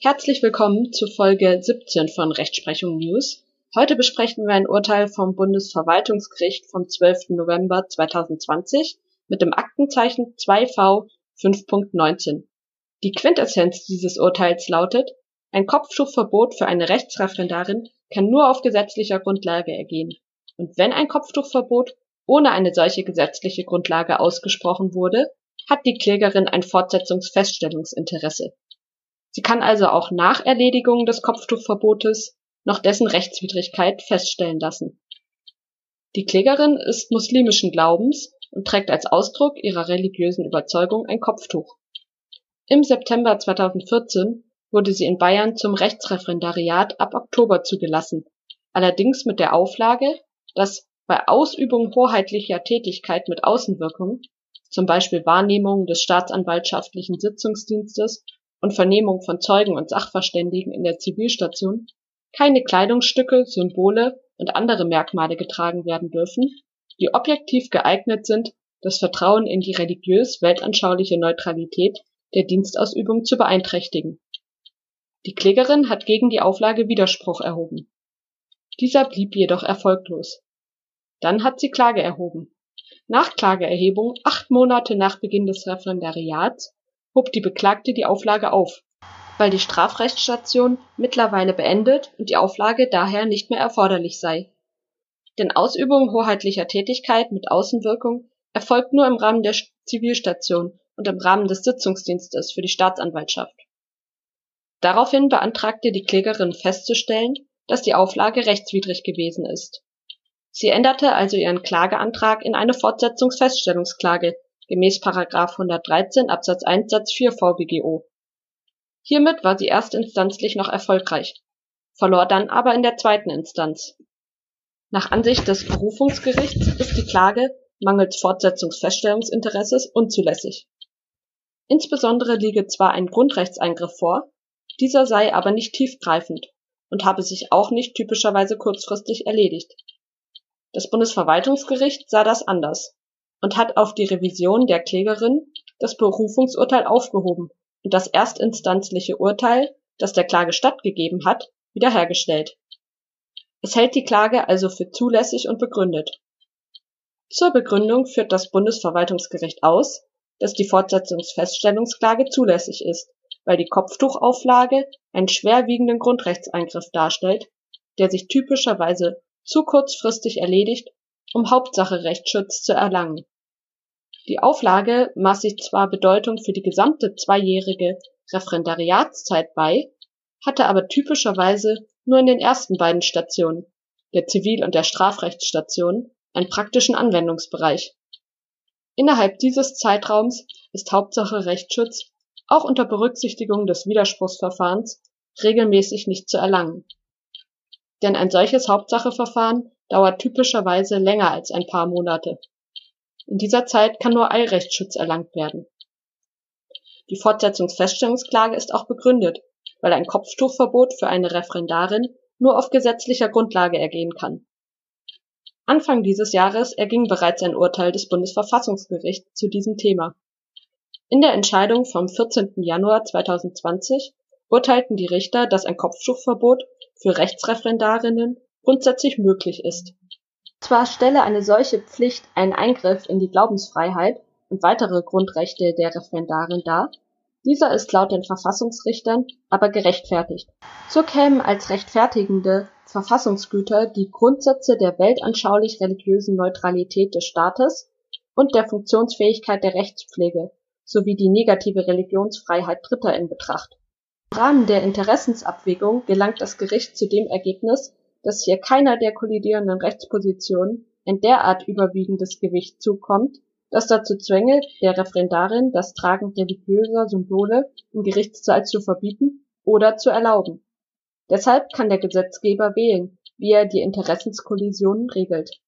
Herzlich willkommen zu Folge 17 von Rechtsprechung News. Heute besprechen wir ein Urteil vom Bundesverwaltungsgericht vom 12. November 2020 mit dem Aktenzeichen 2V 5.19. Die Quintessenz dieses Urteils lautet, ein Kopftuchverbot für eine Rechtsreferendarin kann nur auf gesetzlicher Grundlage ergehen. Und wenn ein Kopftuchverbot ohne eine solche gesetzliche Grundlage ausgesprochen wurde, hat die Klägerin ein Fortsetzungsfeststellungsinteresse. Sie kann also auch nach Erledigung des Kopftuchverbotes noch dessen Rechtswidrigkeit feststellen lassen. Die Klägerin ist muslimischen Glaubens und trägt als Ausdruck ihrer religiösen Überzeugung ein Kopftuch. Im September 2014 wurde sie in Bayern zum Rechtsreferendariat ab Oktober zugelassen, allerdings mit der Auflage, dass bei Ausübung hoheitlicher Tätigkeit mit Außenwirkung, zum Beispiel Wahrnehmung des staatsanwaltschaftlichen Sitzungsdienstes und Vernehmung von Zeugen und Sachverständigen in der Zivilstation, keine Kleidungsstücke, Symbole und andere Merkmale getragen werden dürfen, die objektiv geeignet sind, das Vertrauen in die religiös-weltanschauliche Neutralität der Dienstausübung zu beeinträchtigen. Die Klägerin hat gegen die Auflage Widerspruch erhoben. Dieser blieb jedoch erfolglos. Dann hat sie Klage erhoben. Nach Klageerhebung, acht Monate nach Beginn des Referendariats, hob die Beklagte die Auflage auf, weil die Strafrechtsstation mittlerweile beendet und die Auflage daher nicht mehr erforderlich sei. Denn Ausübung hoheitlicher Tätigkeit mit Außenwirkung erfolgt nur im Rahmen der Zivilstation und im Rahmen des Sitzungsdienstes für die Staatsanwaltschaft. Daraufhin beantragte die Klägerin festzustellen, dass die Auflage rechtswidrig gewesen ist. Sie änderte also ihren Klageantrag in eine Fortsetzungsfeststellungsklage gemäß § 113 Absatz 1 Satz 4 VWGO. Hiermit war sie erstinstanzlich noch erfolgreich, verlor dann aber in der zweiten Instanz. Nach Ansicht des Berufungsgerichts ist die Klage mangels Fortsetzungsfeststellungsinteresses unzulässig. Insbesondere liege zwar ein Grundrechtseingriff vor, dieser sei aber nicht tiefgreifend und habe sich auch nicht typischerweise kurzfristig erledigt. Das Bundesverwaltungsgericht sah das anders und hat auf die Revision der Klägerin das Berufungsurteil aufgehoben und das erstinstanzliche Urteil, das der Klage stattgegeben hat, wiederhergestellt. Es hält die Klage also für zulässig und begründet. Zur Begründung führt das Bundesverwaltungsgericht aus, dass die Fortsetzungsfeststellungsklage zulässig ist, weil die Kopftuchauflage einen schwerwiegenden Grundrechtseingriff darstellt, der sich typischerweise zu kurzfristig erledigt um Hauptsache-Rechtsschutz zu erlangen. Die Auflage maß sich zwar Bedeutung für die gesamte zweijährige Referendariatszeit bei, hatte aber typischerweise nur in den ersten beiden Stationen, der Zivil- und der Strafrechtsstation, einen praktischen Anwendungsbereich. Innerhalb dieses Zeitraums ist Hauptsache Rechtsschutz auch unter Berücksichtigung des Widerspruchsverfahrens regelmäßig nicht zu erlangen. Denn ein solches Hauptsacheverfahren dauert typischerweise länger als ein paar Monate. In dieser Zeit kann nur Eilrechtsschutz erlangt werden. Die Fortsetzungsfeststellungsklage ist auch begründet, weil ein Kopftuchverbot für eine Referendarin nur auf gesetzlicher Grundlage ergehen kann. Anfang dieses Jahres erging bereits ein Urteil des Bundesverfassungsgerichts zu diesem Thema. In der Entscheidung vom 14. Januar 2020 urteilten die Richter, dass ein Kopftuchverbot für Rechtsreferendarinnen grundsätzlich möglich ist. Zwar stelle eine solche Pflicht einen Eingriff in die Glaubensfreiheit und weitere Grundrechte der Referendarin dar, dieser ist laut den Verfassungsrichtern aber gerechtfertigt. So kämen als rechtfertigende Verfassungsgüter die Grundsätze der weltanschaulich-religiösen Neutralität des Staates und der Funktionsfähigkeit der Rechtspflege sowie die negative Religionsfreiheit Dritter in Betracht. Im Rahmen der Interessensabwägung gelangt das Gericht zu dem Ergebnis dass hier keiner der kollidierenden Rechtspositionen ein derart überwiegendes Gewicht zukommt, das dazu zwänge, der Referendarin das Tragen religiöser Symbole im Gerichtssaal zu verbieten oder zu erlauben. Deshalb kann der Gesetzgeber wählen, wie er die Interessenskollisionen regelt.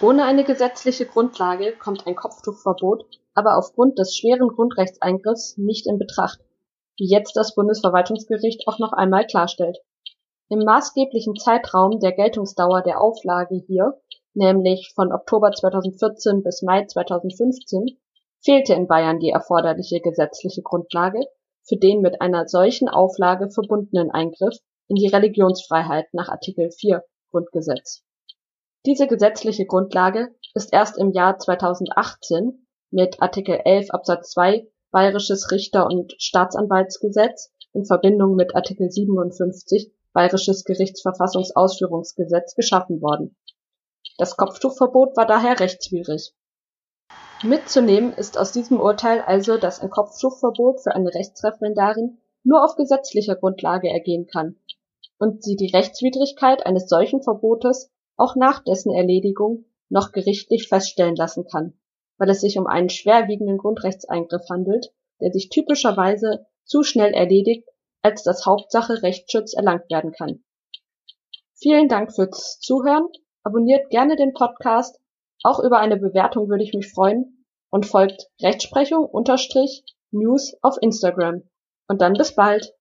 Ohne eine gesetzliche Grundlage kommt ein Kopftuchverbot aber aufgrund des schweren Grundrechtseingriffs nicht in Betracht, wie jetzt das Bundesverwaltungsgericht auch noch einmal klarstellt im maßgeblichen Zeitraum der Geltungsdauer der Auflage hier, nämlich von Oktober 2014 bis Mai 2015, fehlte in Bayern die erforderliche gesetzliche Grundlage für den mit einer solchen Auflage verbundenen Eingriff in die Religionsfreiheit nach Artikel 4 Grundgesetz. Diese gesetzliche Grundlage ist erst im Jahr 2018 mit Artikel 11 Absatz 2 Bayerisches Richter- und Staatsanwaltsgesetz in Verbindung mit Artikel 57 Bayerisches Gerichtsverfassungsausführungsgesetz geschaffen worden. Das Kopftuchverbot war daher rechtswidrig. Mitzunehmen ist aus diesem Urteil also, dass ein Kopftuchverbot für eine Rechtsreferendarin nur auf gesetzlicher Grundlage ergehen kann und sie die Rechtswidrigkeit eines solchen Verbotes auch nach dessen Erledigung noch gerichtlich feststellen lassen kann, weil es sich um einen schwerwiegenden Grundrechtseingriff handelt, der sich typischerweise zu schnell erledigt, als dass Hauptsache Rechtsschutz erlangt werden kann. Vielen Dank fürs Zuhören, abonniert gerne den Podcast, auch über eine Bewertung würde ich mich freuen und folgt Rechtsprechung unterstrich News auf Instagram. Und dann bis bald.